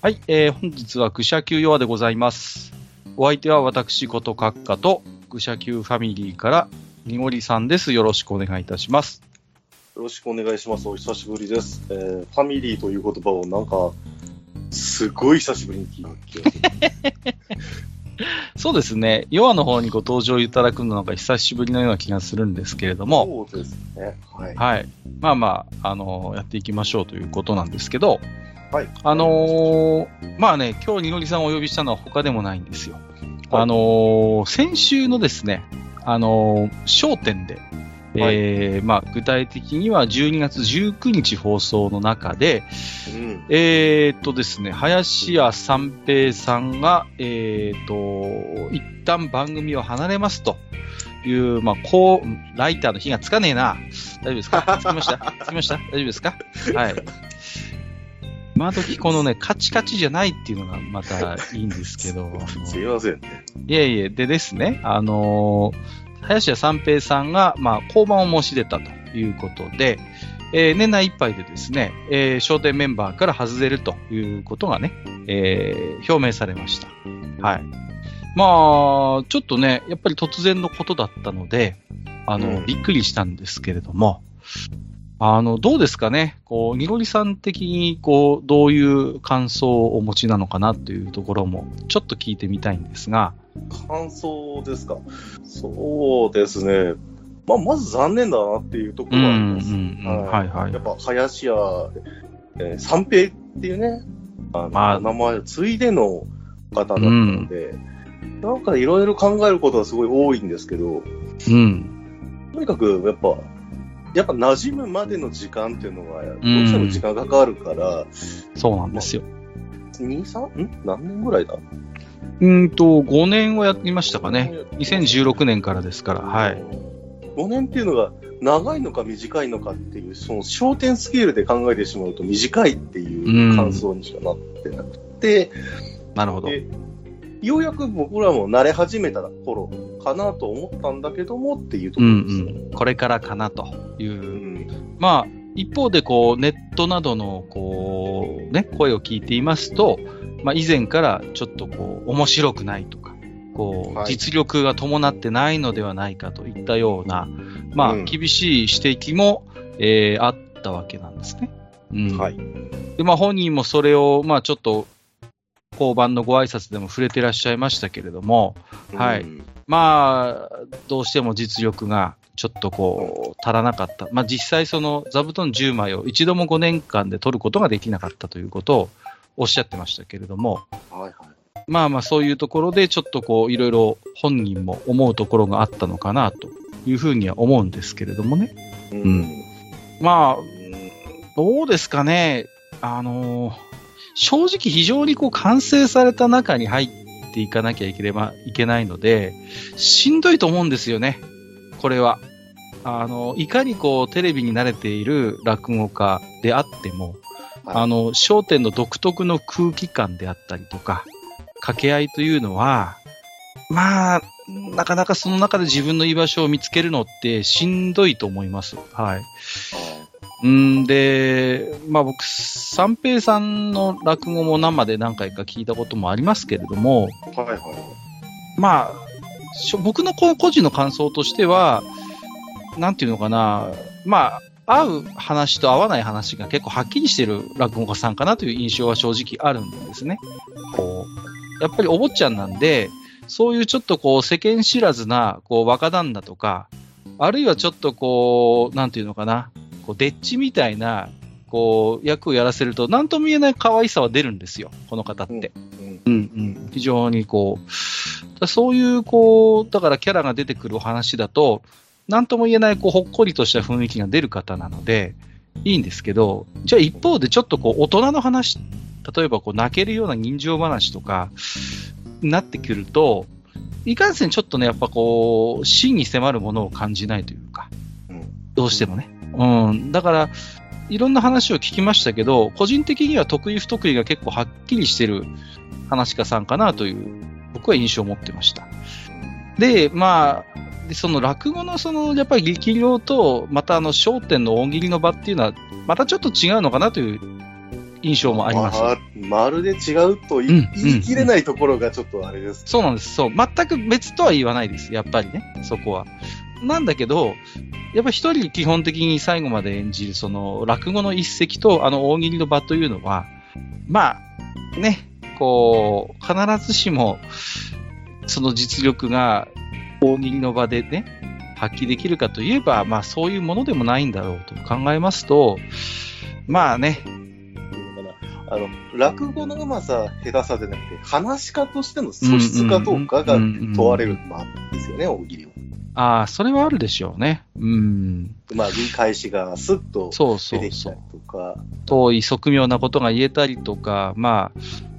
はい、えー本日は愚者級ヨアでございます。お相手は私こと閣下と愚者級ファミリーからにごりさんです。よろしくお願いいたします。よろしくお願いします。お久しぶりです。えー、ファミリーという言葉をなんか、すごい久しぶりに聞いた気がする。そうですね、ヨアの方にご登場いただくのが久しぶりのような気がするんですけれども、そうですね。はい。はい。まあまあ、あのやっていきましょうということなんですけど、はい。あのーまあね、今日にごりさんをお呼びしたのは他でもないんですよ。はいあのー先週のですね、あのー焦点で、えーまあ、具体的には12月19日放送の中で、うん。えーっとですね、林家三平さんが、えーっと、一旦番組を離れますという、まあ、こう、ライターの火がつかねえな。大丈夫ですか？つきました？つきました？大丈夫ですか？はい。今時このね、カチカチじゃないっていうのがまたいいんですけど、すいませんね。いえいえ、でですね、あのー林家三平さんが、まあ、降板を申し出たということで、えー年内いっぱいでですね、えー、商店メンバーから外れるということがね、えー表明されました。はい。まあ、ちょっとね、やっぱり突然のことだったので、あの、うんびっくりしたんですけれども、あの、どうですかね？こう、にごりさん的に、こう、どういう感想をお持ちなのかなというところも、ちょっと聞いてみたいんですが、感想ですか？そうですね。まあ、まず残念だなっていうところはあります。うんうんうんはいはいやっぱ、林家、えー三平っていうね、あのまあ名前を継いでの方だったので、なんかいろいろ考えることはすごい多いんですけど、うん。とにかくやっぱ、やっぱ馴染むまでの時間っていうのが、どうしても時間がかかるから、そうなんですよ。2、3? ん？何年ぐらいだ？うんと、5年をやりましたかね。2016年からですから、はい。5年っていうのが長いのか短いのかっていう、その焦点スケールで考えてしまうと短いっていう感想にしかなってなくて、なるほど。でようやく僕らも慣れ始めた頃かなと思ったんだけどもっていうとこうんろです。うん。これからかなというう。んまあ、一方で、こう、ネットなどの、こう、ね、声を聞いていますと、まあ、以前からちょっとこう、面白くないとか、こう、はい実力が伴ってないのではないかといったような、まあ、うん厳しい指摘も、えーあったわけなんですね。うん。はい。で、まあ本人もそれを、まあちょっと、交番のご挨拶でも触れてらっしゃいましたけれども、はいうんまあ、どうしても実力がちょっとこう、足らなかった。まあ実際その座布団10枚を一度も5年間で取ることができなかったということをおっしゃってましたけれども、はいはい。まあまあそういうところでちょっとこう、いろいろ本人も思うところがあったのかなというふうには思うんですけれどもね。うんまあ、うんどうですかね。あのー正直非常にこう完成された中に入っていかなきゃいければいけないので、しんどいと思うんですよね。これは。あの、いかにこうテレビに慣れている落語家であっても、はいあの、焦点の独特の空気感であったりとか、掛け合いというのは、まあ、なかなかその中で自分の居場所を見つけるのってしんどいと思います。はい。うんで、まあ僕、三平さんの落語も生で何回か聞いたこともありますけれども、はいはい。まあ、僕のこ個人の感想としては、なんていうのかな、まあ、合う話と合わない話が結構はっきりしてる落語家さんかなという印象は正直あるんですね。こう、やっぱりお坊ちゃんなんで、そういうちょっとこう世間知らずな、こう若旦那とか、あるいはちょっとこう、なんていうのかな、こう、デッチみたいな、こう、役をやらせると、なんとも言えない可愛さは出るんですよ、この方って。うんうんうん。非常にこう、だそういう、こう、だからキャラが出てくるお話だと、なんとも言えない、こう、ほっこりとした雰囲気が出る方なので、いいんですけど、じゃあ一方でちょっとこう、大人の話、例えばこう、泣けるような人情話とか、なってくると、いかんせんちょっとね、やっぱこう、真に迫るものを感じないというか、うんどうしてもね。うん。だから、いろんな話を聞きましたけど、個人的には得意不得意が結構はっきりしてる話家さんかなという、僕は印象を持ってました。で、まあ、でその落語のその、やっぱり力量と、またあの、焦点の大喜利の場っていうのは、またちょっと違うのかなという印象もあります。まあまるで違うと言い,、切れないところがちょっとあれです。そうなんです。そう。全く別とは言わないです。やっぱりね。そこは。なんだけど、やっぱ一人基本的に最後まで演じる、その、落語の一席と、あの、大喜利の場というのは、まあ、ね、こう、必ずしも、その実力が大喜利の場でね、発揮できるかといえば、まあそういうものでもないんだろうと考えますと、まあね、あの、落語のうまさ、下手さでなくて、話し家としての素質かどうかが問われるまあですよね、大喜利は。ああ、それはあるでしょうね。うん。まあ、言い返しがスッとそうそ出てきたりうそう。とか、遠い側面なことが言えたりとか、ま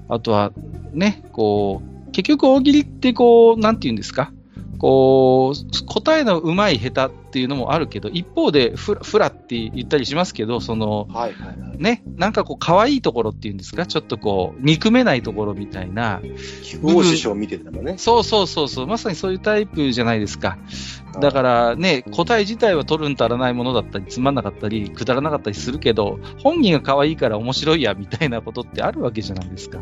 あ、あとはね、こう、結局大喜利ってこう、なんて言うんですか？こう、答えの上手い下手っていうのもあるけど、一方でフラ、フラって言ったりしますけど、その、はいはいはい。ね、なんかこう、可愛いところっていうんですか？ちょっとこう、憎めないところみたいな。木久扇師匠見てたらね。そうそうそうそう、まさにそういうタイプじゃないですか。だからね、答え自体は取るん足らないものだったり、つまんなかったり、くだらなかったりするけど、本人が可愛いから面白いや、みたいなことってあるわけじゃないですか。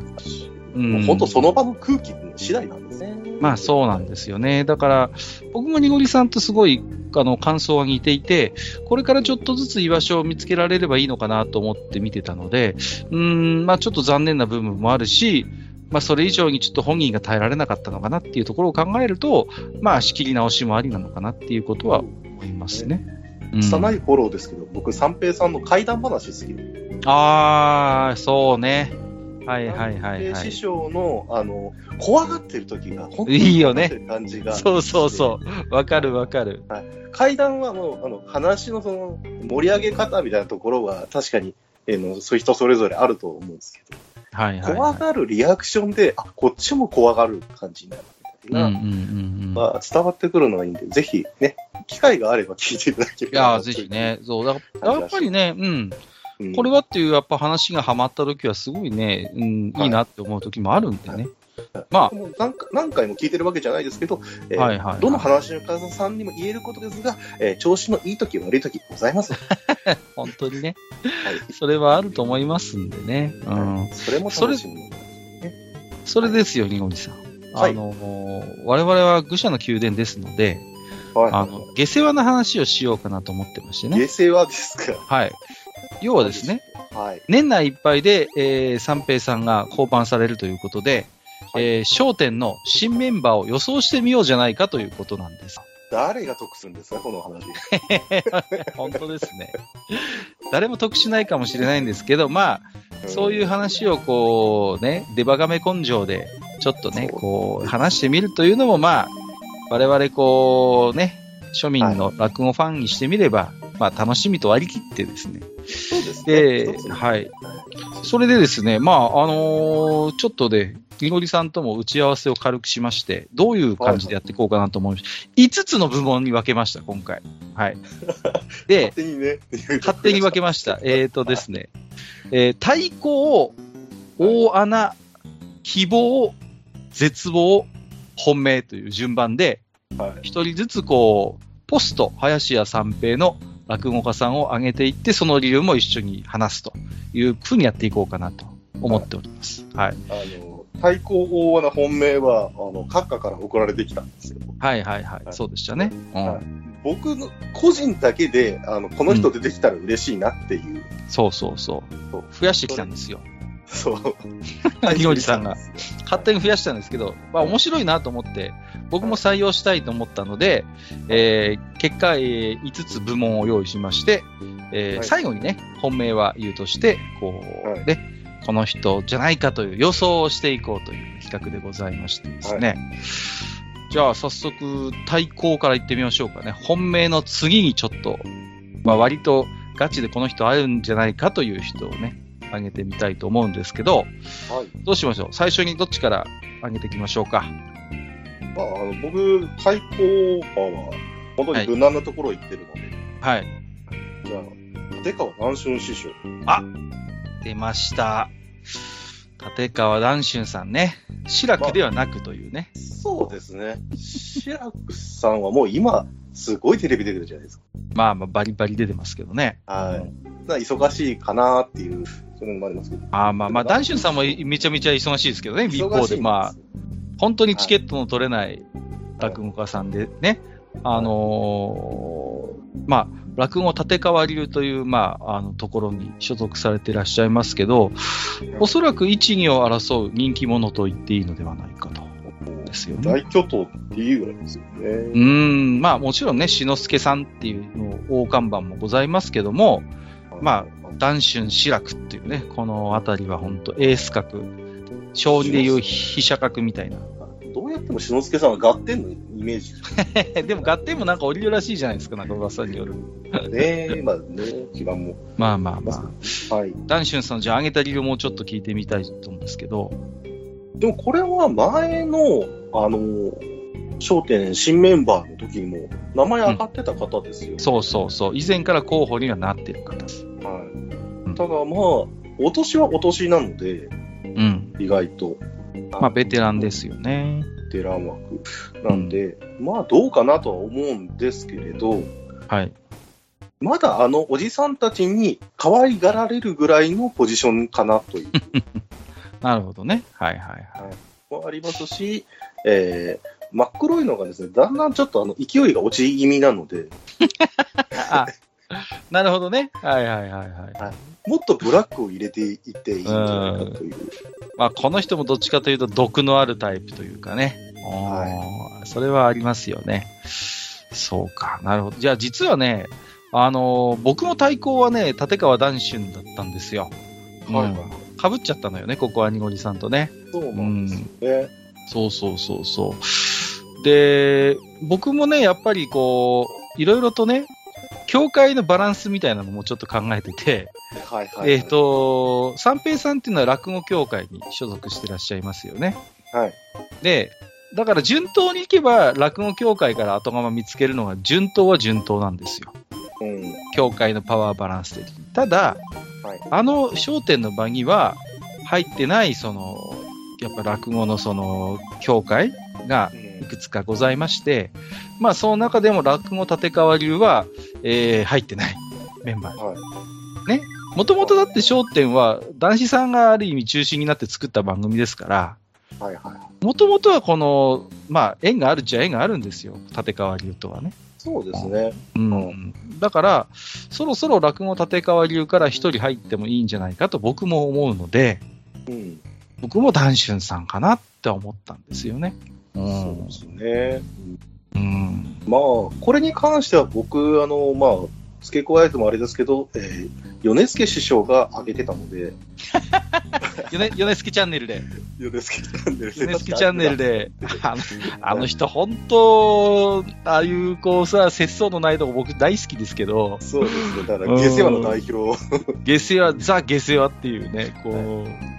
うん。本当その場の空気次第なんですね。まあそうなんですよね。だから、僕もにごりさんとすごい、あの、感想が似ていて、これからちょっとずつ居場所を見つけられればいいのかなと思って見てたので、うーん、まあちょっと残念な部分もあるし、まあそれ以上にちょっと本人が耐えられなかったのかなっていうところを考えると、まあ仕切り直しもありなのかなっていうことは思いますね。うん拙いフォローですけど、僕、三平さんの怪談話好きで。ああ、そうね。はいはいはい三はい平師。匠の、あの、怖がってる時が、本当いいよね感じが。そうそうそう。わかるわかる。怪談はもう、あの、話のその、盛り上げ方みたいなところは、確かに、えーの、そういう人それぞれあると思うんですけど、はいはい、はい。怖がるリアクションで、あ、こっちも怖がる感じになるみたいな、うんうんうんうん。まあ、伝わってくるのがいいんで、ぜひね、機会があれば聞いていただければいやー、ぜひね。そう、だから、やっぱりね、うん。うんこれはっていう、やっぱ話がハマった時はすごいね、うん、いいなって思う時もあるんでね。まもう何回何回も聞いてるわけじゃないですけど、えーはいはいはいどの話の家さんにも言えることですが、えー調子のいい時悪い時ございます。はあ、本当にね、い。それはあると思いますんでね。うん。それも楽しみ。それですよ、りごりさん。はいあの、我々は愚者の宮殿ですので、はい。あの、下世話な話をしようかなと思ってましてね。下世話ですか。はい。要はですね、はい。年内いっぱいで、えー、三平さんが降板されるということで、はいえー、焦点の新メンバーを予想してみようじゃないかということなんです。誰が得するんですか、この話。本当ですね。誰も得しないかもしれないんですけど、まあ、そういう話をこうね、デバガメ根性で、ちょっとね、こう、話してみるというのも、まあ、我々こうね、庶民の落語ファンにしてみれば、まあ、楽しみと割り切ってですね。そうですね。ではい。それでですね、まあ、あのーちょっとで、みごりさんとも打ち合わせを軽くしまして、どういう感じでやっていこうかなと思いました。5つの部門に分けました、今回。はい。で勝、手にね。勝手に分けました。えーとですね、えー対抗、大穴、希望、絶望、本命という順番で、はい。一人ずつこう、ポスト、林家三平の落語家さんを挙げていって、その理由も一緒に話すというふうにやっていこうかなと思っております。はい。あの、対抗大穴本命は、あの、閣下から送られてきたんですよ。はいはいはい。はいそうでしたね。うん。はい僕の個人だけで、あの、この人出てきたら嬉しいなっていう、そうそうそうそう。増やしてきたんですよ。そう。いおりさんが。勝手に増やしたんですけど、まあ面白いなと思って、僕も採用したいと思ったので、えー結果、えー5つ部門を用意しまして、えーはい最後にね、本命は言うとして、こう、はいね、この人じゃないかという予想をしていこうという企画でございましてですね。じゃあ早速、対抗から言ってみましょうかね。本命の次にちょっと、まあ割とガチでこの人あるんじゃないかという人をね、挙げてみたいと思うんですけど、はい。どうしましょう？最初にどっちから挙げていきましょうか？まあ、あの、僕、対抗馬は、本当に無難なところを言ってるので、はい。じゃあ、立川南春師匠。出ました。立川談春さんね。志らくではなくというね。そうですね。志らくさんはもう今、すごいテレビ出てるじゃないですか。まあまあバリバリ出てますけどね。はい。な忙しいかなっていうそういうのもありますけど。ああ、まあまあ、ダンシュンさんもめちゃめちゃ忙しいですけどね、一方で、まあ、本当にチケットの取れない落語家さんでね、あのーまあ、落語立川流という、まあ、あの、ところに所属されていらっしゃいますけど、おそらく一、二を争う人気者と言っていいのではないかと。ですよね。大巨頭っていうぐらいですようね。ーん、まあもちろんね、志の輔さんっていうの大看板もございますけども、まあ、ダンシュン、志らくっていうね、このあたりは本当エース格、将棋でいう飛車格みたいな。どうやっても志の輔さんは合点のイメージ でも合点もなんか降りるらしいじゃないですか、中川さんによる。ね。まあね、基盤も。まあまあまあ。はい。ダンシュンさん、じゃあ上げた理由もうちょっと聞いてみたいと思うんですけど、でもこれは前の、あの、商店新メンバーの時にも名前上がってた方ですよ。そうそうそう、以前から候補にはなってる方です。はい。ただまあ、お年はお年なので、うん。意外と。まあ、ベテランですよね。ベテラン枠なんで、まあどうかなとは思うんですけれど、はい。まだあのおじさんたちに可愛がられるぐらいのポジションかなという なるほどね。はいはいはい。のもありますし、えー、真っ黒いのがですね、だんだんちょっとあの勢いが落ち気味なので、あ、なるほどね。はいはいはいはい。もっとブラックを入れていっていいんじゃないかという。まあ、この人もどっちかというと毒のあるタイプというかね。はおーそれはありますよね。そうか。なるほど。じゃあ実はね、あのー僕も対抗はね、立川談春だったんですよ。はいうんかぶっちゃったのよね、ここはにごりさんとね。そうなんですよね。そうそうそうそう。で、僕もね、やっぱりこう、いろいろとね、教会のバランスみたいなのもちょっと考えてて、はいはい。えっ、、と、三平さんっていうのは落語協会に所属してらっしゃいますよね。はい。で、だから順当に行けば落語協会から後釜見つけるのが順当は順当なんですよ。うん。協会のパワーバランス的に。ただ、はいあの商店の場には入ってない、その、やっぱ落語のその、協会がいくつかございまして、まあその中でも落語立川流は、えー入ってないメンバーに。はい。もともとだって商店は男子さんがある意味中心になって作った番組ですから。もともとはこの、まあ縁があるっちゃ縁があるんですよ。立川流とはね。そうですね。うん。だから、そろそろ落語立川流から一人入ってもいいんじゃないかと僕も思うので、うん。僕も談春さんかなって思ったんですよね。うそうんですね。うん。まあ、これに関しては僕、あの、まあ、付け加えてもあれですけど、えー、米助師匠が挙げてたので、よね、よねすきチャンネルで。米助チャンネルで。よねすきチャンネルで、あのあの人本当、ああいうこうさ、節操のないとこ僕大好きですけど、そうですね。だから、下世話の代表。下世話、ザ下世話っていうね、こう、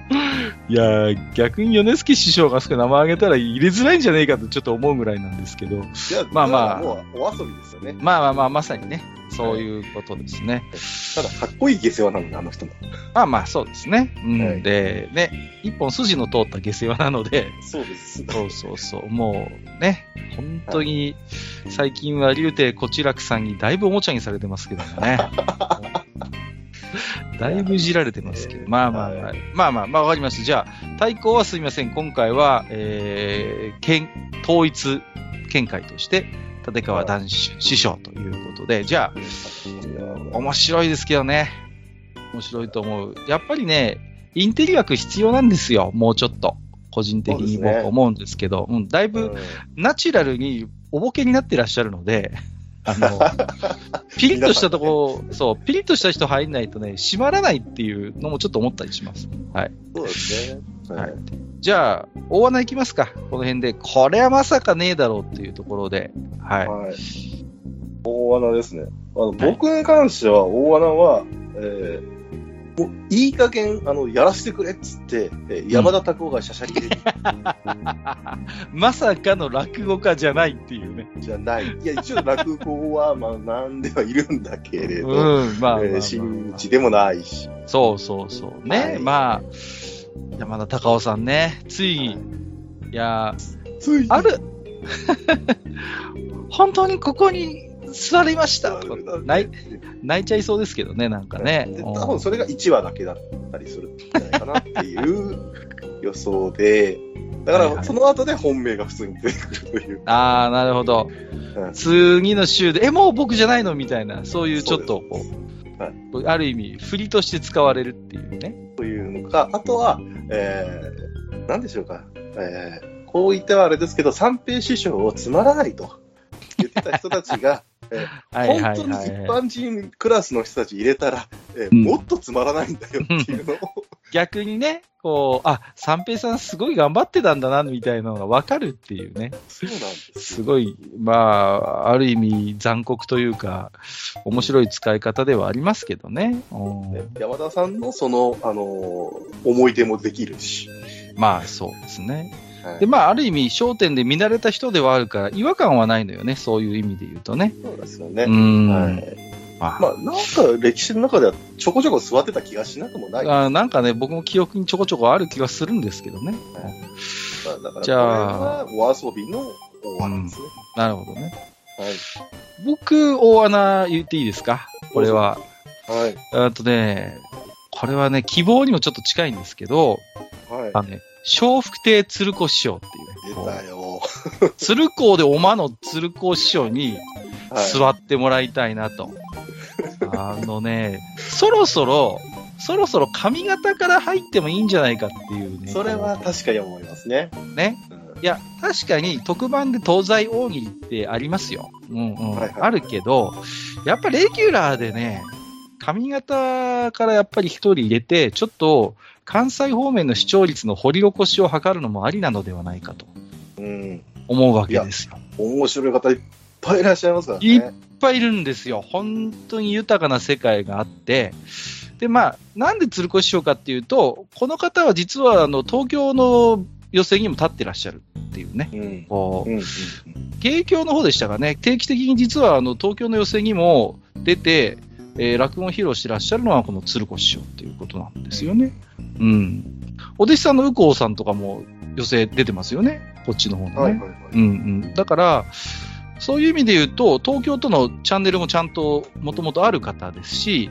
いやー、逆に米助師匠があそこに名前挙げたら入れづらいんじゃねえかとちょっと思うぐらいなんですけど、いやまあまあもうお遊びですよね。まあまあまあ、まさにね、そういうことですね。ただ、かっこいい下世話なので、あの人も。まあまあ、そうですね。うん、はいで、ね、一本筋の通った下世話なので、そうです。そうそうそう、もうね、本当に、最近は竜亭こちらくさんにだいぶおもちゃにされてますけどもね。だいぶいじられてますけど、まあまあまあ、まあまあ、まあわかりました。じゃあ、対抗はすみません。今回は、えー、県、統一見解として、立川談師師匠ということで、じゃあ、面白いですけどね。面白いと思う。やっぱりね、インテリ枠必要なんですよ。もうちょっと。個人的に僕思うんですけど、うん、だいぶナチュラルにおぼけになってらっしゃるので、あの、ピリッとしたとこ、そう、ピリッとした人入んないとね、閉まらないっていうのもちょっと思ったりします。はい。そうですね。はい。じゃあ、大穴行きますか。この辺で。これはまさかねえだろうっていうところで。はい。はい。大穴ですね。あの僕に関しては、大穴は、えーもういい加減、あの、やらせてくれっつって、えー山田拓夫がしゃしゃりで まさかの落語家じゃないっていうね。じゃない。いや、一応落語は、まあ、なんではいるんだけれど、うん、まあ真打ちでもないし。そうそうそう。ね、はいまあ、山田隆夫さんね、ついに、いや、ついある、本当にここに座りました泣い泣いちゃいそうですけどね、なんかね。多分それが1話だけだったりするんじゃないかなっていう予想で、だからその後で本命が普通に出てくるという。ああ、なるほど。うん次の週で、え、もう僕じゃないの？みたいな、そういうちょっとこはう、ある意味、振りとして使われるっていうね。というのか、あとは、えー、なんでしょうか、えー、こう言ってはあれですけど、三平師匠をつまらないと言ってた人たちが、本当に一はい。般人クラスの人たち入れたら、えーうん。もっとつまらないんだよっていうのを、逆にね、こう、あ、三平さんすごい頑張ってたんだな、みたいなのがわかるっていうね。そうなんですすごい、まあ、ある意味残酷というか、面白い使い方ではありますけどね山田さんのその、あのー思い出もできるし、まあ、そうですね。はいで、まあ、ある意味、焦点で見慣れた人ではあるから、違和感はないのよね。そういう意味で言うとね。そうですよね。うん。はいまあまあ、なんか歴史の中ではちょこちょこ座ってた気がしなくもない。まあなんかね、僕も記憶にちょこちょこある気はするんですけどね。あ、だから、じゃあお遊びの大穴ですね。なるほどね。はい。僕、大穴言っていいですか？これは。はい。あとね、これはね、希望にもちょっと近いんですけど、はい。あのね、笑福亭鶴子師匠っていうね出こたよ。う、鶴光でおまの鶴子師匠にはい。座ってもらいたいなと。あのね、そろそろ、そろそろ髪型から入ってもいいんじゃないかっていうね。それは確かに思いますね。ね。うんいや、確かに特番で東西大喜利ってありますよ。うんうん。はいはいあるけど、やっぱレギュラーでね、髪型からやっぱり一人入れて、ちょっと関西方面の視聴率の掘り起こしを図るのもありなのではないかとうん。思うわけですよ。面白い方いっぱいいらっしゃいますからね。いっぱいいるんですよ。本当に豊かな世界があって、で、まあ、なんで鶴子師匠かっていうと、この方は実はあの東京の予選にも立ってらっしゃるっていうね。うん。こううん。うん。芸協の方でしたかね、定期的に実はあの東京の予選にも出て、えー落語を披露してらっしゃるのはこの鶴子師匠っていうことなんですよね。うん。お弟子さんの右近さんとかも予選出てますよね。こっちの方のね。はいはいはい。うんうん。だから、そういう意味で言うと、東京とのチャンネルもちゃんともともとある方ですし、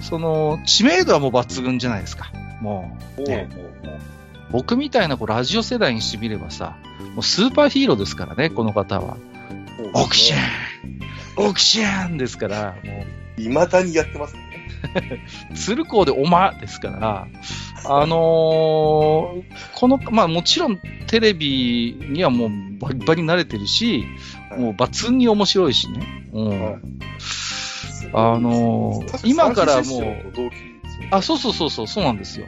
その、知名度はもう抜群じゃないですか。もう、ね、僕みたいなこうラジオ世代にしてみればさ、もうスーパーヒーローですからね、この方は。オキシェンオキシェンですから、もいまだにやってますね。う、鶴光でおまですから、あのーこの、まあもちろんテレビにはもうバリバリ慣れてるし、もう抜群に面白いしね。うん。はいあのー今からもうあ、そうそうそうそう、そうなんですよ。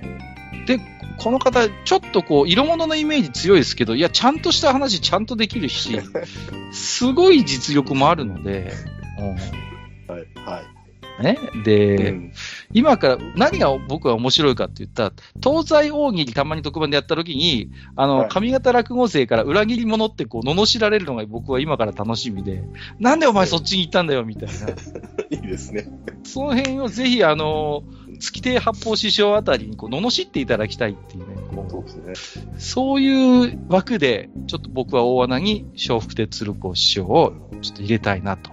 で、この方、ちょっとこう、色物のイメージ強いですけど、いや、ちゃんとした話ちゃんとできるし、すごい実力もあるので、うはい。はん、ね。い。で、うん今から何が僕は面白いかって言ったら、東西大喜利たまに特番でやった時に、あの、はい上方落語生から裏切り者ってこう、罵られるのが僕は今から楽しみで、なんでお前そっちに行ったんだよ、みたいな。いいですね。その辺をぜひ、あの、月亭八方師匠あたりにこう罵っていただきたいっていうね、こうそうですね。そういう枠で、ちょっと僕は大穴に笑福亭鶴光師匠をちょっと入れたいなと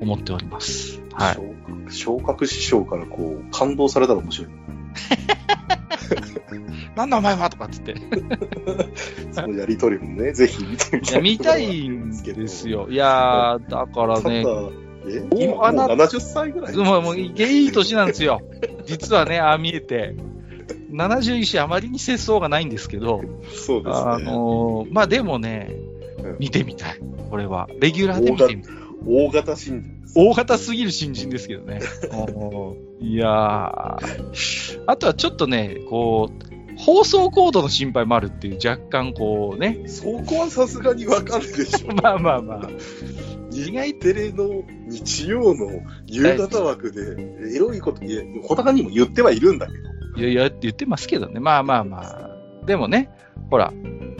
思っております。はい。昇格師匠からこう、感動されたら面白い。なんだお前はとかっつって。そのやりとりもね、ぜひ見てみたい。見たいんです。よ。いやー、だからね、え、今もうあな70歳ぐらい？もう、もう、いい年なんですよ。実はね、ああ見えて。71歳あまりに節操がないんですけど、そうですね。あのーまあでもねうん、見てみたい。これは。レギュラーで見てみたい。大型新。大型すぎる新人ですけどね。いやー。あとはちょっとね、こう、放送コードの心配もあるっていう若干こうね。そこはさすがにわかるでしょ。まあまあまあ。意外テレの日曜の夕方枠で、エロいこと、小高にも言ってはいるんだけど。いやいやって言ってますけどね。まあまあまあ。でもね、ほら、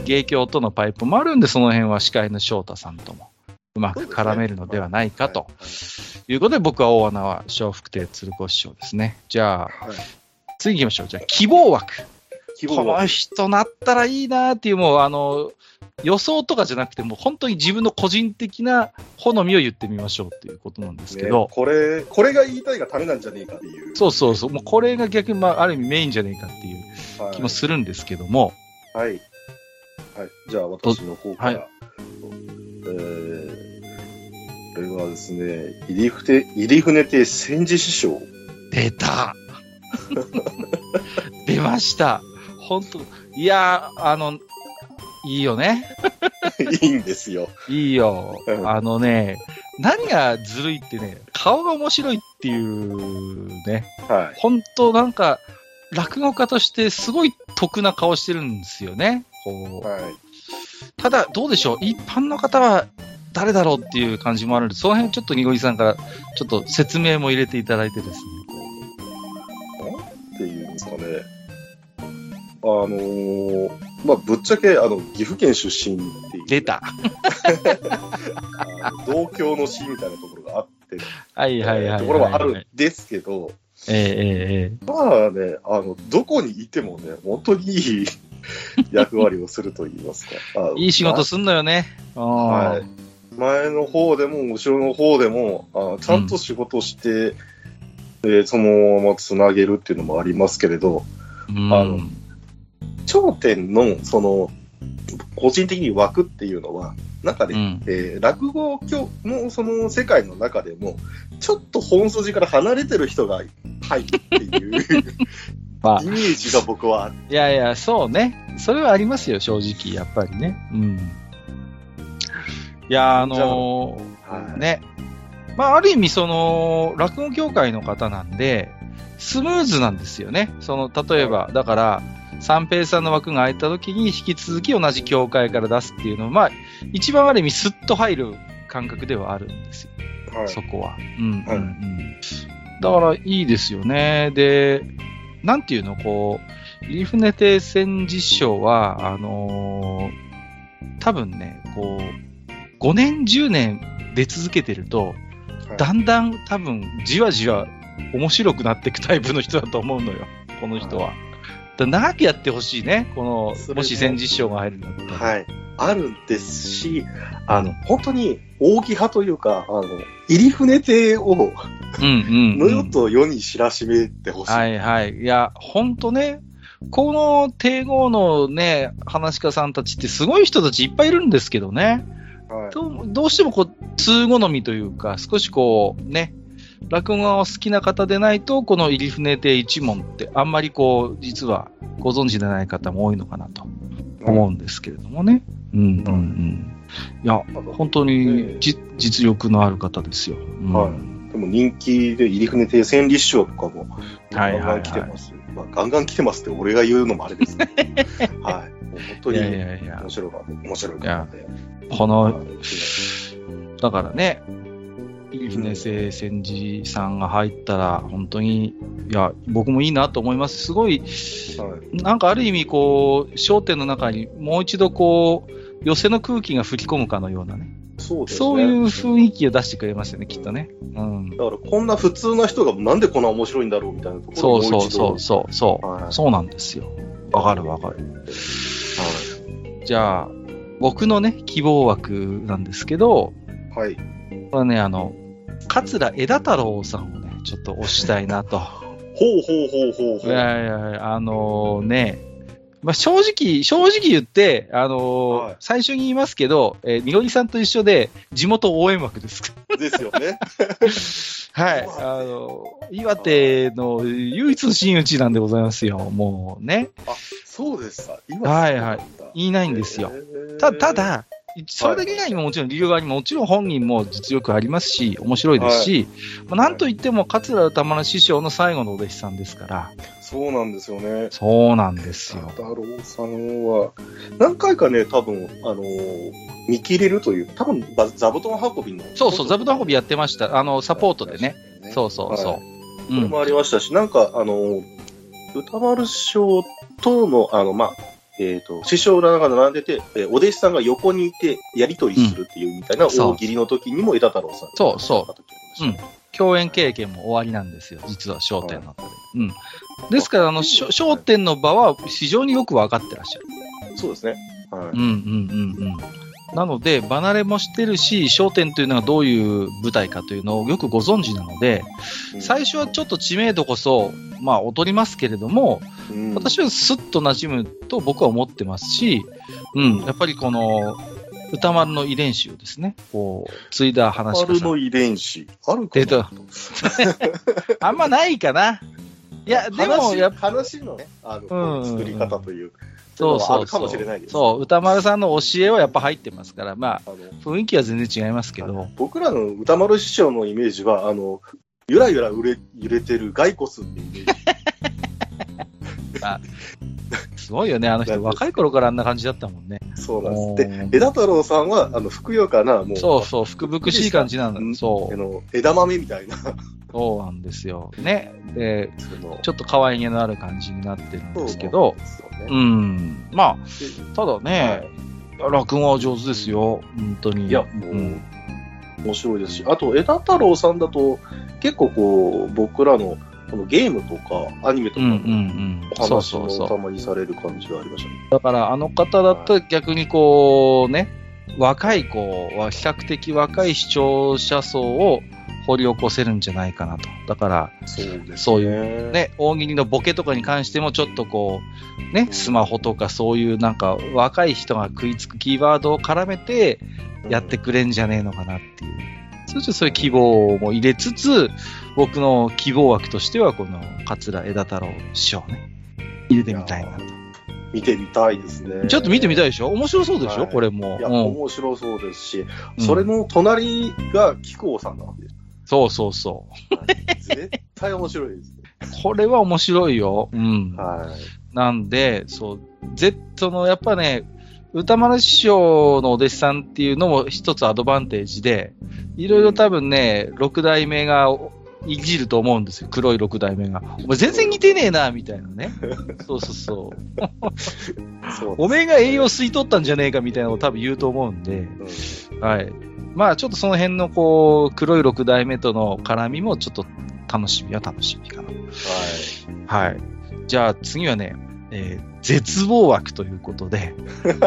芸協とのパイプもあるんで、その辺は司会の翔太さんともうまく絡めるのではないかとはいいうことで、僕は大穴は笑福亭鶴子師匠ですね。じゃあ、はい。次行きましょう。じゃあ、希望枠。この人なったらいいなっていう、もう、あの、予想とかじゃなくて、もう本当に自分の個人的な好みを言ってみましょうっていうことなんですけど、ねこれ、これが言いたいがためなんじゃねえかっていう。そうそうそう、もうこれが逆に、まあ、ある意味メインじゃねえかっていうはい気もするんですけども、はい。はい。じゃあ、私の方から。はいえー、これはですね、入船、入船亭千治師匠。出た 出ました本当いやー、あの、いいよね。いいんですよ。いいよう。んあのね、何がずるいってね、顔が面白いっていうね、はい。本当なんか、落語家としてすごい得な顔してるんですよね。はい。ただ、どうでしょう？一般の方は誰だろうっていう感じもあるんで、その辺ちょっとにごりさんからちょっと説明も入れていただいてですね。っていうんですかね。あのーまあ、ぶっちゃけ、あの、岐阜県出身っていう、出た。同郷の詩みたいなところがあって、はいはいはい。ところはあるんですけど、ええええええまあね、あの、どこにいてもね、本当にいい 役割をすると言いますか。あいい仕事すんのよね。ははい。前の方でも、後ろの方でも、あちゃんと仕事して、でそのままつなげるっていうのもありますけれど、うん、あの頂点の、その、個人的に枠っていうのは、中で、うん。えー落語のその世界の中でも、ちょっと本筋から離れてる人が入るっていう まあイ、メージが僕はいやいや、そうね。それはありますよ、正直、やっぱりね。うん。いや、あのーはいね。まあ、ある意味、その、落語協会の方なんで、スムーズなんですよね。その、例えば、だから、三平さんの枠が空いた時に引き続き同じ協会から出すっていうのは、まあ、一番ある意味スッと入る感覚ではあるんですよ。はいそこは。うん、うん、はいうん。だからいいですよね。で、なんていうの、こう、入船亭戦実証は、あのー多分ね、こう、5年、10年出続けてると、はいだんだん多分、じわじわ面白くなっていくタイプの人だと思うのよ、この人は。だから長くやってほしいね、このももし戦実証が入るんだったら。はい。あるんですし、あの、本当に、扇派というか、あの、入船亭を、うんうん、のうん。世と世に知らしめてほしい。はいはい。いや、ほんとね、この帝豪のね、話し家さんたちってすごい人たちいっぱいいるんですけどね。はいどうどうしてもこう、通好みというか、少しこう、ね、落語がお好きな方でないと、この入船亭一門ってあんまりこう、実はご存知でない方も多いのかなと思うんですけれどもね。うんうんうん。いや、本当にじ実力のある方ですよ。うんはいでも人気で入船亭千里師匠とかも、はいはいはいガンガン来てます。まあ、ガンガン来てますって俺が言うのもあれですけど。はい。本当にいやいやいや面白かった。面白かったで。この、はいだからね、入船聖戦時さんが入ったら、本当に、いや、僕もいいなと思います。すごい、はいなんかある意味、こう、焦点の中にもう一度こう、寄せの空気が吹き込むかのようなね。そうですね。そういう雰囲気を出してくれますよね、きっとね。うん。だからこんな普通な人がなんでこんな面白いんだろうみたいなところそうそうそうそう、そう、はいそうなんですよ。わかるわかる。はじゃあ、僕のね、希望枠なんですけど、い。はい。これはね、あの、桂枝太郎さんをね、ちょっと推したいなと。ほうほうほうほうほ。いうやいやいや、あのね、まあ、正直、正直言って、あのーはい最初に言いますけど、えー、みのりさんと一緒で、地元応援枠です。ですよね。はい。岩手あの岩手の唯一の真打ちなんでございますよ。もうね。そうですか。今はいはいいないんですよ。たた、だ、それだけ以外にももちろん理由があり、もちろん本人も実力ありますし、面白いですし、まあなんといっても桂歌丸師匠の最後のお弟子さんですから、そうなんですよね。そうなんですよ。太郎さんは、何回かね、多分、あのー見切れるという、多分、ば座布団運びの。そうそう、座布団運びやってました。あの、サポートでね。ね。そうそうそう。はいうん。これもありましたし、なんか、あのー歌丸師匠との、あの、まあ、えっ、と、師匠らが並んでて、えーお弟子さんが横にいて、やりとりするっていうみたいな大喜利の時にも枝太郎さん。そうそうう。共演経験も終わりなんですよ、実は商店の中で。うん。ですから、あの、しょ商店の場は非常によくわかってらっしゃる。そうですね。はい。うんうんうんうん。なので、離れもしてるし、商店というのがどういう舞台かというのをよくご存知なので、最初はちょっと知名度こそ、まあ、劣りますけれども、うん、私はスッと馴染むと僕は思ってますし、うん、やっぱりこの、歌丸の遺伝子をですね、こう、継いだ話かさ丸の遺伝子。あるかな？あんまないかな。いや、でも、話やっぱ、話のね、あうんの、作り方という、そうそうそう。かもしれないです。そう、歌丸さんの教えはやっぱ入ってますから、まあ、あの雰囲気は全然違いますけど、僕らの歌丸師匠のイメージは、あの、ゆらゆら揺れ揺れてる骸骨ってイメージ。すごいよね、あの人。若い頃からあんな感じだったもんね。そうなんおです。ーで、枝太郎さんは、あの、ふくよかな、もう、そうそう、福々しい感じなんだ。うんそう、あの、枝豆みたいな、そうなんですよ。ね。で、ちょっと可愛げのある感じになってるんですけど、そうなん。まあ、でただね、落語は上手ですよ。本当に。いや、もう、うん面白いですし、あと、枝太郎さんだと、結構こう、僕らの、このゲームとか、アニメとかのう話もそうそうた。まにされる感じがありましたね。だから、あの方だったら逆にこう、ね、若い子は比較的若い視聴者層を掘り起こせるんじゃないかなと。だから、そうね。そういうね、大喜利のボケとかに関してもちょっとこう、ね、スマホとかそういうなんか若い人が食いつくキーワードを絡めてやってくれんじゃねえのかなっていう。そしてそういう希望も入れつつ、僕の希望枠としてはこの桂枝太郎師匠ね、入れてみたいなと。見てみたいですね。ちょっと見てみたいいでしょ？面白そうでしょ、はいこれも。いや、うん面白そうですし、うんそれの隣が紀行さんなわけです。そうそうそ絶対面白いです。これは面白いよ。うん。はい。なんで、そう、Z の、やっぱね、歌丸師匠のお弟子さんっていうのも一つアドバンテージで、いろいろ多分ね、六代目がいじると思うんですよ。黒い六代目が。お前全然似てねえな、みたいなね。そうそうそう。そう。おめえが栄養吸い取ったんじゃねえか、みたいなのを多分言うと思うんで、うんはい。まあちょっとその辺のこう、黒い六代目との絡みもちょっと楽しみは楽しみかな。はい。はい。じゃあ次はね、えー絶望枠ということで、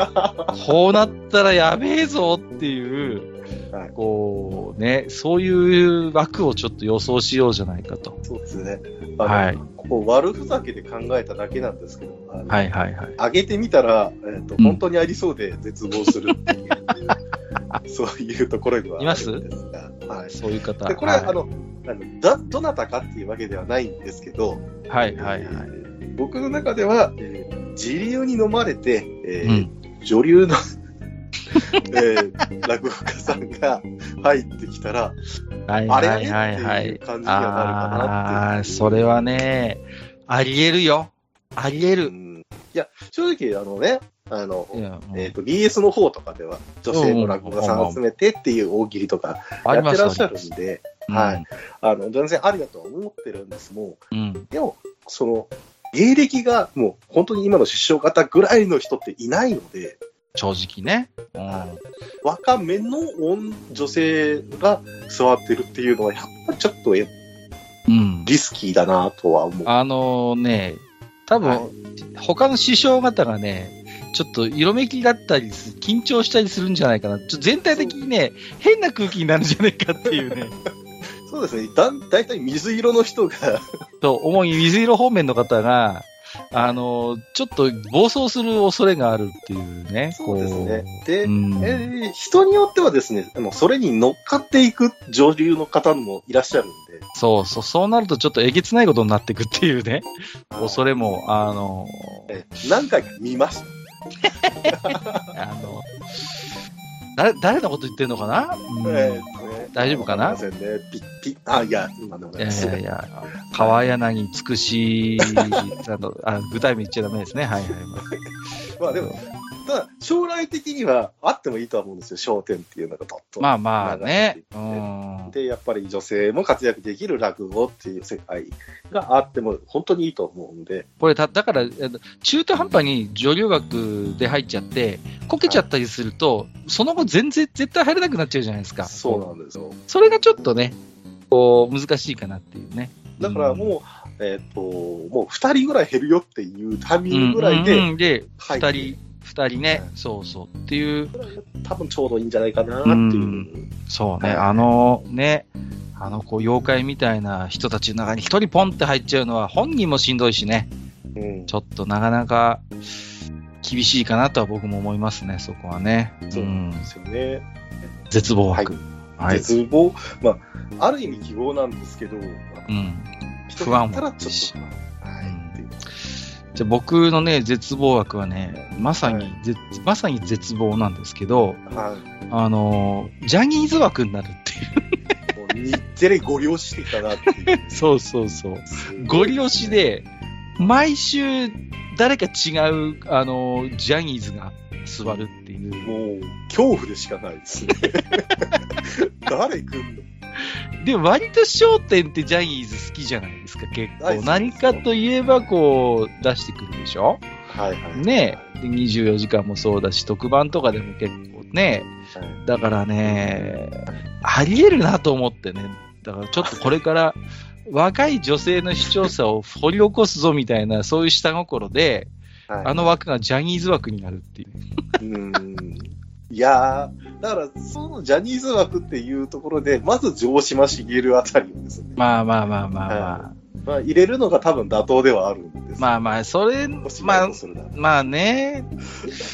こうなったらやべえぞっていう、はいこうね、そういう枠をちょっと予想しようじゃないかと。そうですね。はい。こう悪ふざけで考えただけなんですけど、はいはいはい。上げてみたら、えっとうん本当にありそうで絶望するっていう、そういうところがあるんですが。はい。そういう方。で、これ、はいあの、あのだ、どなたかっていうわけではないんですけど、はいはいはい。えー僕の中では、えー自流に飲まれて、えーうん。女流の、えー落語家さんが入ってきたら、はいあれはいはいはってい。いう感じにはなるかなってああー、それはね、あり得るよ。あり得る。うんいや、正直、あのね、あの、えっ、と、BS の方とかでは、女性の落語家さん集めてっていう大喜利とかやってらっしゃるんで、はい。あの、全然ありだとは思ってるんですもうん。う、でも、その、芸歴がもう本当に今の師匠方ぐらいの人っていないので、正直ね。うん若めの女女性が座ってるっていうのは、やっぱりちょっとえうん。リスキーだなとは思う。あのね、多分、はい他の師匠方がね、ちょっと色めきだったりす、緊張したりするんじゃないかな。ちょ全体的にね、変な空気になるんじゃないかっていうね。そうですね。だん、だいたい水色の人が、と、主に水色方面の方が、あの、ちょっと暴走する恐れがあるっていうね。そうですね。で、こううんえー人によってはですね、あのそれに乗っかっていく女流の方もいらっしゃるんで、そうそう、そうなるとちょっとえげつないことになっていくっていうね。恐れ、れも、あの、えー何回か見ました。あの、誰、誰のこと言ってんのかな、うんえーね大丈夫かな？わりませんね。ピッピッ、あ、いや、今でもいやね。いやいや、川柳つくし、あのあ具体名言っちゃダメですね。はいはい。まあでも、ただ、将来的にはあってもいいとは思うんですよ、商店っていうのがどっと。まあまあね。で、やっぱり女性も活躍できる落語っていう世界があっても本当にいいと思うんで、これた、だから、えっと中途半端に女流学で入っちゃって、こけちゃったりすると、その後全然、絶対入れなくなっちゃうじゃないですか。そうなんですよ。それがちょっとね、こう、難しいかなっていうね。だからもう、えっ、と、もう二人ぐらい減るよっていうタイミングぐらいで、うんうんうん人、二人ね、はいそうそうっていう、多分ちょうどいいんじゃないかなっていう。そうね、はいあのね、あの、こう、妖怪みたいな人たちの中に一人ポンって入っちゃうのは本人もしんどいしね、うんちょっとなかなか厳しいかなとは僕も思いますね、そこはね。そうですよね。絶望枠。はい。絶望、まあ、ある意味希望なんですけど、まあうん。人不安もちょっ。じゃあ僕のね、絶望枠はね、まさに、はいぜまさに絶望なんですけど、はい。あのー、ジャニーズ枠になるっていもう日テレご利用してきたなっていう。う。そうそうそう。ゴリ押しで、毎週誰か違う、あのー、ジャニーズが座るっていう。もう、恐怖でしかないですね。誰来んの？で、割と焦点ってジャニーズ好きじゃないですか、結構。何かといえばこう、出してくるでしょ？はいはい。ねえ。で、24時間もそうだし、特番とかでも結構ね、はいだからね、あり得るなと思ってね。だからちょっとこれから、若い女性の視聴者を掘り起こすぞみたいな、そういう下心で、はいあの枠がジャニーズ枠になるっていう。うん。いやー、だから、そのジャニーズ枠っていうところで、まず城島茂あたりをですね、まあまあまあまあまあ。まあ、入れるのが多分妥当ではあるんです。まあまあ、それ、まあまあね、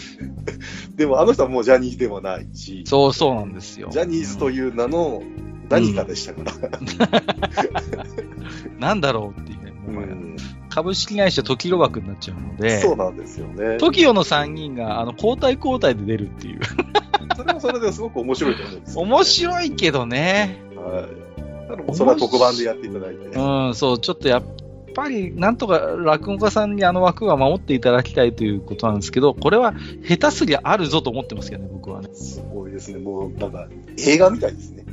でもあの人はもうジャニーでもないし、そうそうなんですよ。ジャニーズという名の何かでしたから。なんだろうって株式会社時ロ枠になっちゃうので、そうなんですよね。TOKIO の3人があの交代交代で出るっていう。それはそれですごく面白いと思うんですよ、面白いけどね。はい。だからそれは特番でやっていただいて。うん、そう、ちょっとやっぱり、なんとか落語家さんにあの枠は守っていただきたいということなんですけど、これは下手すりゃあるぞと思ってますけどね、僕はね。すごいですね。もう、なんか、映画みたいですね。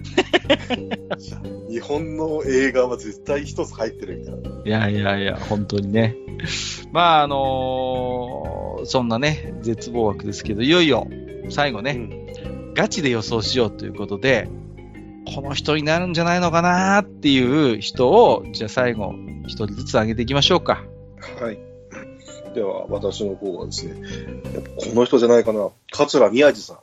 日本の映画は絶対一つ入ってるみたいな。いやいやいや、本当にね。まあ、あのーそんなね、絶望枠ですけど、いよいよ、最後ね、うんガチで予想しようということで、この人になるんじゃないのかなっていう人を、じゃあ最後、一人ずつ挙げていきましょうか。はい。では、私の方はですね、やっぱこの人じゃないかな。桂宮治さん。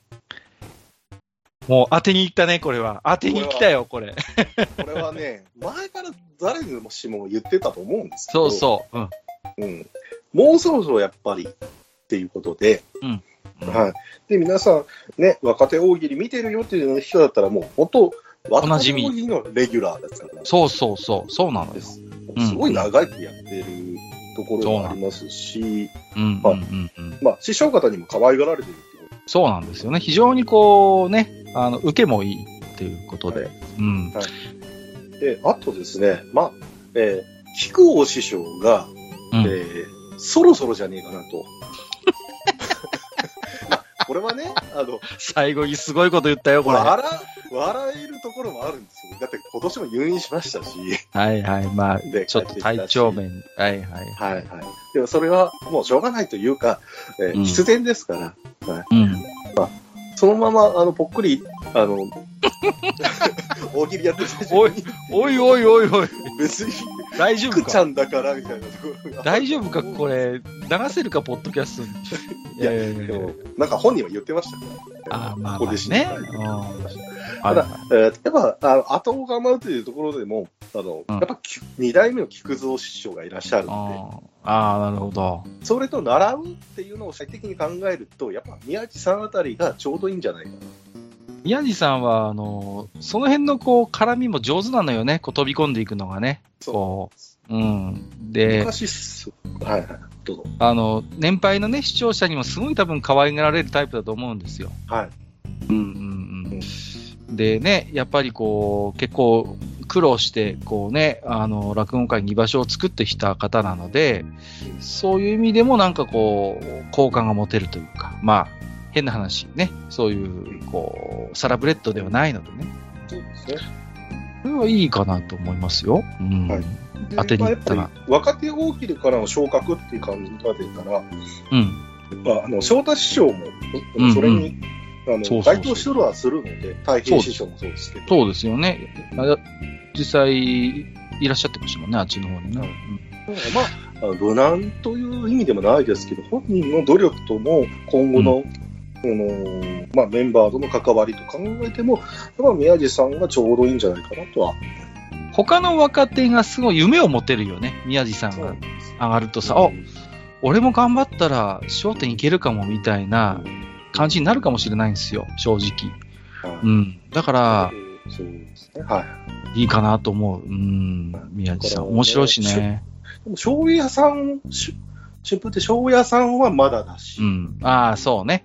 もう当てに行ったね、これは。当てに来たよ、これ。これはね、前から誰にもしも言ってたと思うんですけど。そうそう。うん。う。うん。もうそろそろやっぱりっていうことで、うんはい。で、皆さん、ね、若手大喜利見てるよっていう人だったら、もう、本当若手なじみのレギュラーですから、そうそうそう、そうなのよ。すすごい長いやってるところもありますし。まあ、師匠方にも可愛がられてるってこそうなんですよね。非常にこう、ね、あの、受けもいいっていうことで。はいうん。とで、あとですね、まあ、えー、菊王師匠が、うんえーそろそろじゃねえかなと。まあこれはね、あの、最後にすごいこと言ったよ、これ。は笑、笑えるところもあるんですよ。だって今年も入院しましたし、いはい。まあ、でちょっと体調面。はいはい。はいはい。でもそれはもうしょうがないというか、えーうん必然ですから、うん。そのまま、あの、ぽっくり、あの、大喜利やってる最おいおいおいおいおい。別に、大丈夫か？福ちゃんだからみたいなところが。大丈夫か？これ、流せるか、ポッドキャストに。いやえでも、なんか本人は言ってましたから。あーまあまあここで知ねっただ、えーやっぱ、あの後を構うというところでも、あの、うんやっぱ、き二代目の菊蔵師匠がいらっしゃるのああー、なるほど。で、それと習うっていうのを最適に考えると、やっぱ宮地さんあたりがちょうどいいんじゃないかな。宮地さんは、あの、その辺のこう、絡みも上手なのよね。こう飛び込んでいくのがね。こう。うん。で、昔す、はいはい、どうぞ。あの、年配のね、視聴者にもすごい多分可愛がられるタイプだと思うんですよ。はい。うんうんうん。でね、やっぱりこう、結構苦労して、こうね、あの、落語界に居場所を作ってきた方なので、そういう意味でもなんかこう、好感が持てるというか、まあ、変な話ね、そういう、こう、サラブレッドではないのでね、そうですね。これはいいかなと思いますよ。うん。はいで当てにったなやっぱり若手大喜利からの昇格っていう感じが出たら、うん。まあ、あの翔太師匠も、うんそれに、あのそうそうそう該当しとるはするので、太平師匠もそうですけど、そうですよね。あ実際いらっしゃってましたもんね、あっちの方にね。まあ、あの無難という意味でもないですけど、本人の努力とも今後の、このまあ、メンバーとの関わりと考えても、やっぱ宮地さんがちょうどいいんじゃないかなとは。他の若手がすごい夢を持てるよね、宮地さんが上がるとさ、あ、俺も頑張ったら焦点いけるかもみたいな感じになるかもしれないんですよ、正直。はいうん。だから、そうですね。はい。いいかなと思う。うん。宮地さん、面白いしね。でも醤油屋さん、し春風って醤油屋さんはまだだし。うん。ああ、そうね。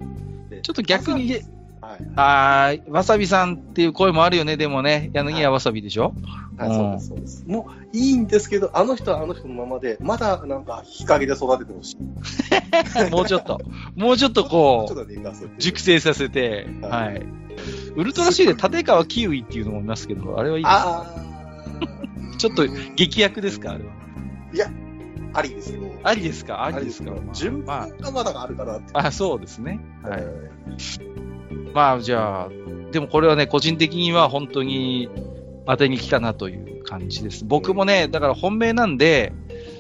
でちょっと逆に、はい。ああ、わさびさんっていう声もあるよね、でもね。柳家わさびでしょ？はい、うんそうです、そうです。もういいんですけど、あの人はあの人のままで、まだなんか日陰で育ててほしい。もうちょっと。もうちょっとこう、熟成させて、ははいい。ウルトラ C で立川キウイっていうのもいますけど、あれはいいですああ。ちょっと劇薬ですかあれは？ありですよ。ありですか？ありですか順ま番がまだあるかなって。あ、あ、そうですね。はい。い。まあ、じゃあ、でもこれはね、個人的には本当に当てに来たなという感じです。僕もね、だから本命なんで、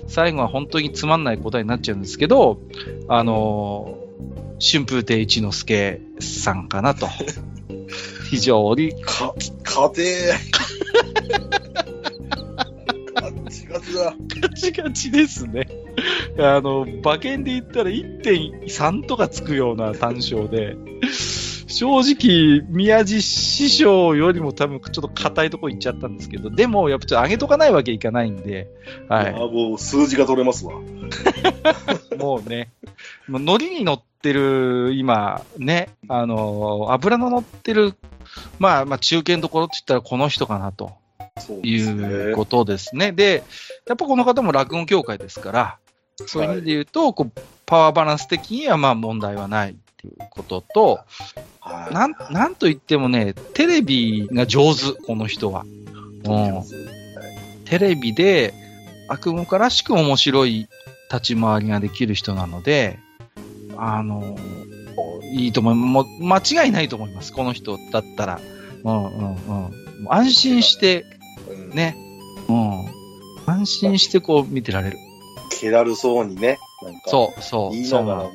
最後は本当につまんない答えになっちゃうんですけど、あのー、春風亭一之輔さんかなと。非常に、か、家庭。ガチガチですね。あの、馬券で言ったら1.3とかつくような単勝で、正直、宮地師匠よりも多分ちょっと硬いとこ行っちゃったんですけど、でもやっぱちょっと上げとかないわけいかないんで、はあもう数字が取れますわ。い。もうね、もうノリに乗ってる、今、ね、あの、油の乗ってる、まあ、まあ、中堅どころって言ったらこの人かなと。いうことですね。で、やっぱこの方も落語協会ですから、そういう意味で言うと、こうパワーバランス的にはまあ問題はないっていうことと、はい。なん、なんと言ってもね、テレビが上手、この人は。うんテレビで、悪夢からしく面白い立ち回りができる人なので、あの、いいと思います。もう間違いないと思います、この人だったら。うんうんうん。安心して、うんね。うん。安心してこう見てられる。気だるそうにね、なんか、そう、そう、言いそうながら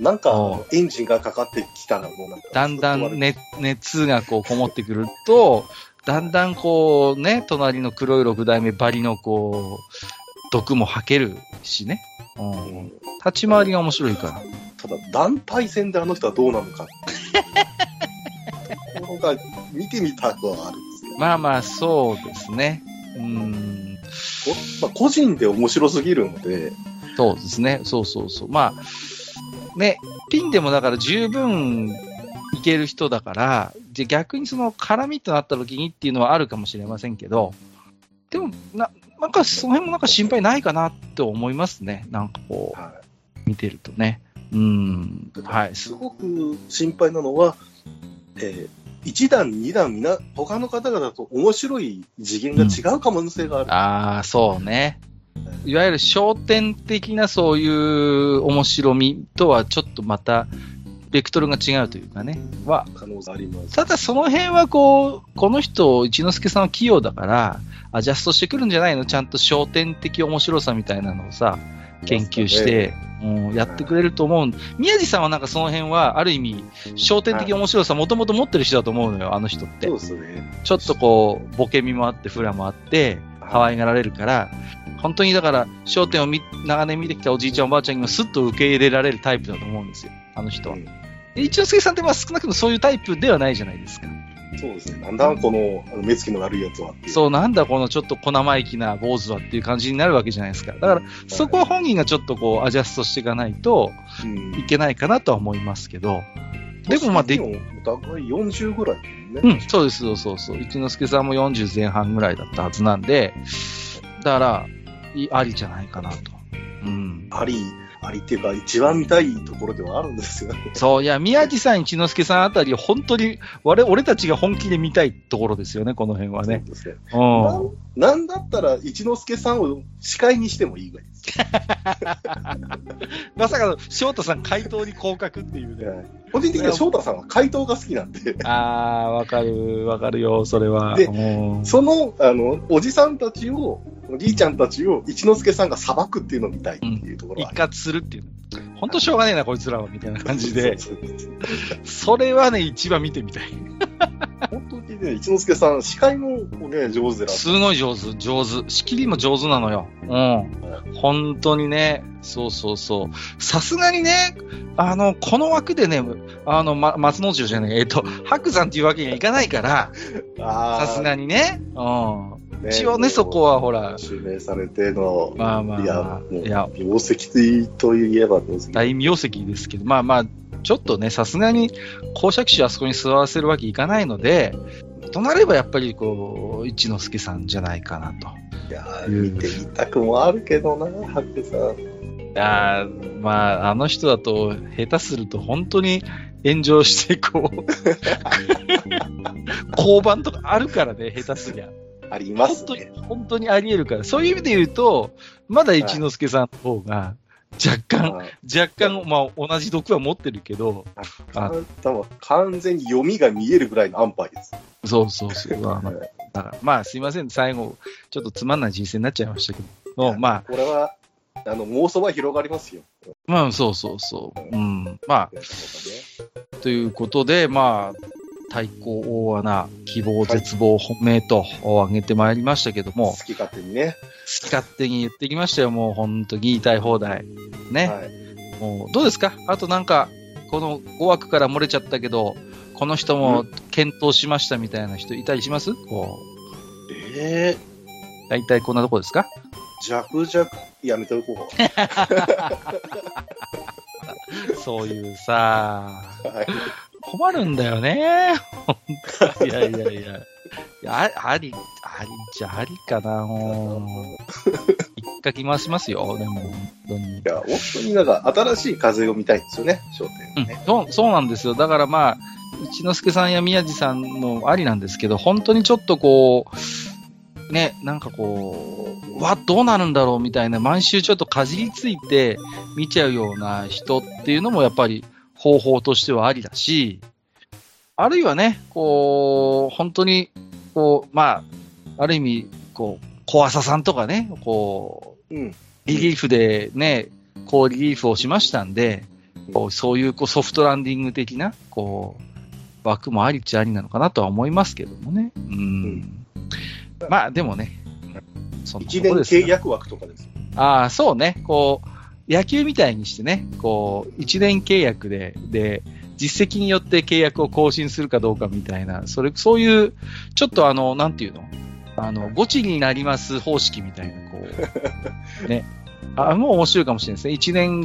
もんかそエンジンがかかってきたらもうなんか、だんだん、ね、熱がこうこもってくると、だんだんこうね、隣の黒い六代目バリのこう、毒も吐けるしね。う。うんん立ち回りが面白いから。ただ、団体戦であの人はどうなのか。ここが見てみたくはあるまあまあ、そうですね。うん。こまあ、個人で面白すぎるので、そうですね。そうそうそう。まあ、ね、ピンでもだから十分いける人だから、じゃ逆にその絡みとなった時にっていうのはあるかもしれませんけど、でも、な、なんかその辺もなんか心配ないかなって思いますね。なんかこはう、見てるとね。うん。はい。い、すごく心配なのは、えー、1段、2段、みな、他の方々と面白い次元が違う可能性がある。ああ、そうね。いわゆる焦点的なそういう面白みとはちょっとまた、ベクトルが違うというかね。は、可能性あります。ただその辺はこう、この人、一之輔さんは器用だから、アジャストしてくるんじゃないの？ちゃんと焦点的面白さみたいなのをさ、研究して、うん、やってくれると思う。宮地さんはなんかその辺は、ある意味、焦点的面白さもともと持ってる人だと思うのよ、あの人ってそう。ですね。ちょっとこう、ボケみもあって、フラもあって、可愛がられるから、本当にだから、焦点を見長年見てきたおじいちゃんおばあちゃんにもスッと受け入れられるタイプだと思うんですよ、あの人は。うんで一之輔さんってまあ少なくともそういうタイプではないじゃないですか。そうですね。なんだこの目つきの悪いやつは。そう、なんだこのちょっと小生意気な坊主はっていう感じになるわけじゃないですか。だから、そこは本人がちょっとこう、アジャストしていかないとうんいけないかなとは思いますけど。でもまあでもお互い40ぐらいだう。ん、そうです、そうそうそう。一之輔さんも40前半ぐらいだったはずなんで、だから、いありじゃないかなと。うん。あり、ありっていうか、一番見たいところではあるんですよね。そう、いや、宮地さん、一之輔さんあたり、本当に、我、俺たちが本気で見たいところですよね、この辺はね。そうですね。うん。なんだったら、一之輔さんを司会にしてもいいぐらいです。まさかの、翔太さん回答に降格っていうね。はい個人的には翔太さんは怪盗が好きなんで、あー、わかる、わかるよ、それは。でうんその、あの、おじさんたちを、おじいちゃんたちを一之輔さんが裁くっていうのを見たいっていうところ一はある。括するっていう。本当しょうがねえな、こいつらは、みたいな感じで。それはね、一番見てみたい。本当にね、一之輔さん、司会もね、上手でらっしすごい上手、上手。仕切りも上手なのよ。うん。本当にね、そうそうそう。さすがにね、あの、この枠でね、あの、ま、松之丞じゃない、えっと、白山っていうわけにはいかないから、ゃさすがにね。うん。に一応ね、そこはほら、指名されての、まあまあ、いや、いや、名跡といえば。大名跡ですけど、まあまあ、ちょっとね、さすがに公爵士あそこに座らせるわけいかないので、となればやっぱりこう、一之輔さんじゃないかなと。いやー、見てみたくもあるけどな、白さん。いやーまあ、あの人だと、下手すると本当に炎上して、こう、交番とかあるからね、下手すりゃ。あります本当にね。、本当にあり得るから。そういう意味で言うと、まだ一之輔さんの方が、若干、はい若干、まあ、同じ毒は持ってるけど、あんたは完全に読みが見えるぐらいの安牌です。そうそうそう。まあまあ、すいません、最後、ちょっとつまんない人生になっちゃいましたけど、まあ、これは、あの、妄想は広がりますよ。まあ、そうそうそう。うん。まあ、ということで、まあ、対抗大穴、希望、絶望、本命と挙げてまいりましたけども、好き勝手にね。好き勝手に言ってきましたよ、もう本当に言いたい放題。ね。はい。もうどうですか？あとなんか、この5枠から漏れちゃったけど、この人も検討しましたみたいな人いたりします？こえう、大体こんなとこですか？ー、弱弱、やめておこ そういうさ、う。はい。困るんだよね。いやいやいや。いやああり、ありじゃありかな、もう。一かき回しますよ、でも、本当に。いや、本当になんか新しい風を見たいんですよね、商うん店ね。そう、そうなんですよ。だからまあ、一之輔さんや宮治さんもありなんですけど、本当にちょっとこう、ね、なんかこう、わ、どうなるんだろうみたいな、毎週ちょっとかじりついて見ちゃうような人っていうのもやっぱり方法としてはありだし、あるいはね、こう、本当に、こう、まあ、ある意味、こう、小朝さんとかね、こう、うん。リリーフでね、こうリリーフをしましたんで、こうそういうこうソフトランディング的な、こう、枠もありっちゃありなのかなとは思いますけどもね。うん。んまあ、でもね、そ一年契約枠とかですよ。ああ、そうね。こう、野球みたいにしてね、こう、一年契約で、で、実績によって契約を更新するかどうかみたいな、それ、そういう、ちょっとあの、なんていうの？あの、ゴチになります方式みたいな、こう、ね。あ、もう面白いかもしれないですね。一年。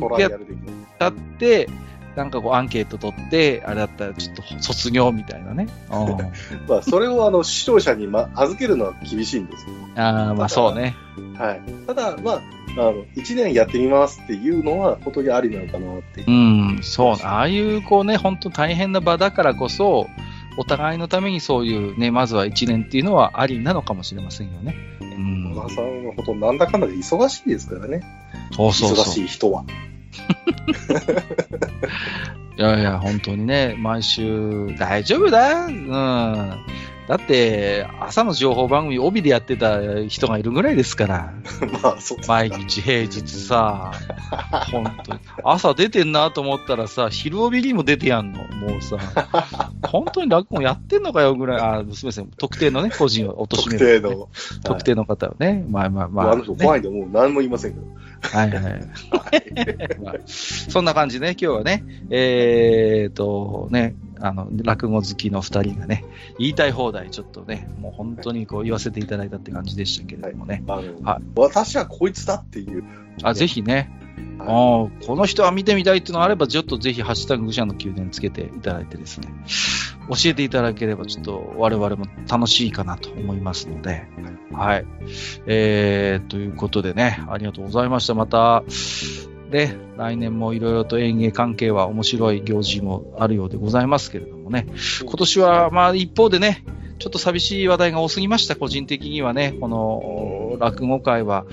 経って、なんかこうアンケート取って、あれだったらちょっと卒業みたいなね。うん まあ、それをあの、視聴者に、ま、預けるのは厳しいんですよ。ああ、まあそうね。はい。ただ、まあ、あの、一年やってみますっていうのは、本当にありなのかなっていうう。ん、そう。ああいう、こうね、本当大変な場だからこそ、お互いのためにそういうね、まずは一年っていうのはありなのかもしれませんよね。うん。小田さんは本当なんだかんだで忙しいですからね。忙そうそうそう。しい人は。いやいや、本当にね、毎週、大丈夫だうん。だって、朝の情報番組帯でやってた人がいるぐらいですから。まあ、そう毎日平日さ、本当に。朝出てんなと思ったらさ、昼帯にも出てやんの。もうさ、本当に落語やってんのかよぐらい、あ、すみません。特定のね、個人を貶特める、定の。特定の方をね。まあまあまあ、まあ、あの人ね怖いんで、もう何も言いませんけど。はいはい。まあ、そんな感じでね、今日はね、えーと、ね、あの、落語好きの二人がね、言いたい放題、ちょっとね、もう本当にこう言わせていただいたって感じでしたけれどもね。あの、はい私はこいつだっていう。あ、ぜひね、あはーこの人は見てみたいっていうのがあれば、ちょっとぜひ、ハッシュタグ愚者の宮殿つけていただいてですね、教えていただければ、ちょっと我々も楽しいかなと思いますので、はい。えー、ということでね、ありがとうございました。また、で、来年もいろいろと園芸関係は面白い行事もあるようでございますけれどもね、今年は、まあ一方でね、ちょっと寂しい話題が多すぎました、個人的にはね、この落語会は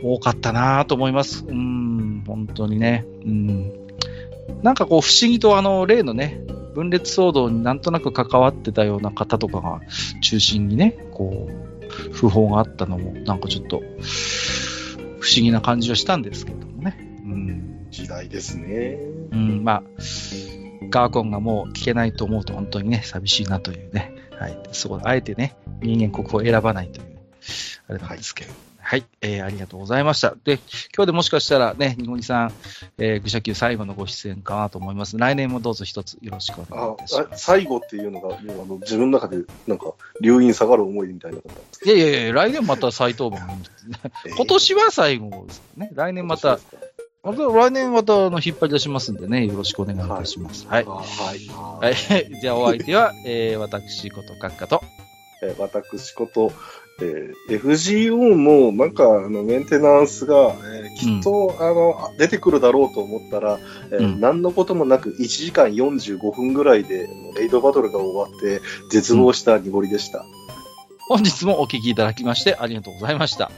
多かったなと思います。うん、本当にね。うん。なんかこう不思議とあの、例のね、分裂騒動になんとなく関わってたような方とかが中心にね、こう、訃報があったのも、なんかちょっと、不思議な感じはしたんですけど。時代ですね。うん、まあ、ガーコンがもう聞けないと思うと本当にね、寂しいなというね。はい。そこで、あえてね、人間国を選ばないという、あれなんですけど。はい、えーありがとうございました。で、今日でもしかしたらね、日本にさん、えー、愚者級最後のご出演かなと思います。来年もどうぞ一つよろしくお願いしあます。最後っていうのが、あの自分の中で、なんか、留飲下がる思いみたいないやいやいや、来年また再登板。今年は最後ですね。来年また、また来年またあの引っ張り出しますんでね、よろしくお願いいたします。はい。はい。はい。じゃあお相手は、えー、私こと閣下と、えー私こと、えー FGO もなんかあのメンテナンスが、えーきっと、あの出てくるだろうと思ったら、えーうん何のこともなく1時間45分ぐらいでレイドバトルが終わって絶望した濁りでした。本日もお聞きいただきましてありがとうございました。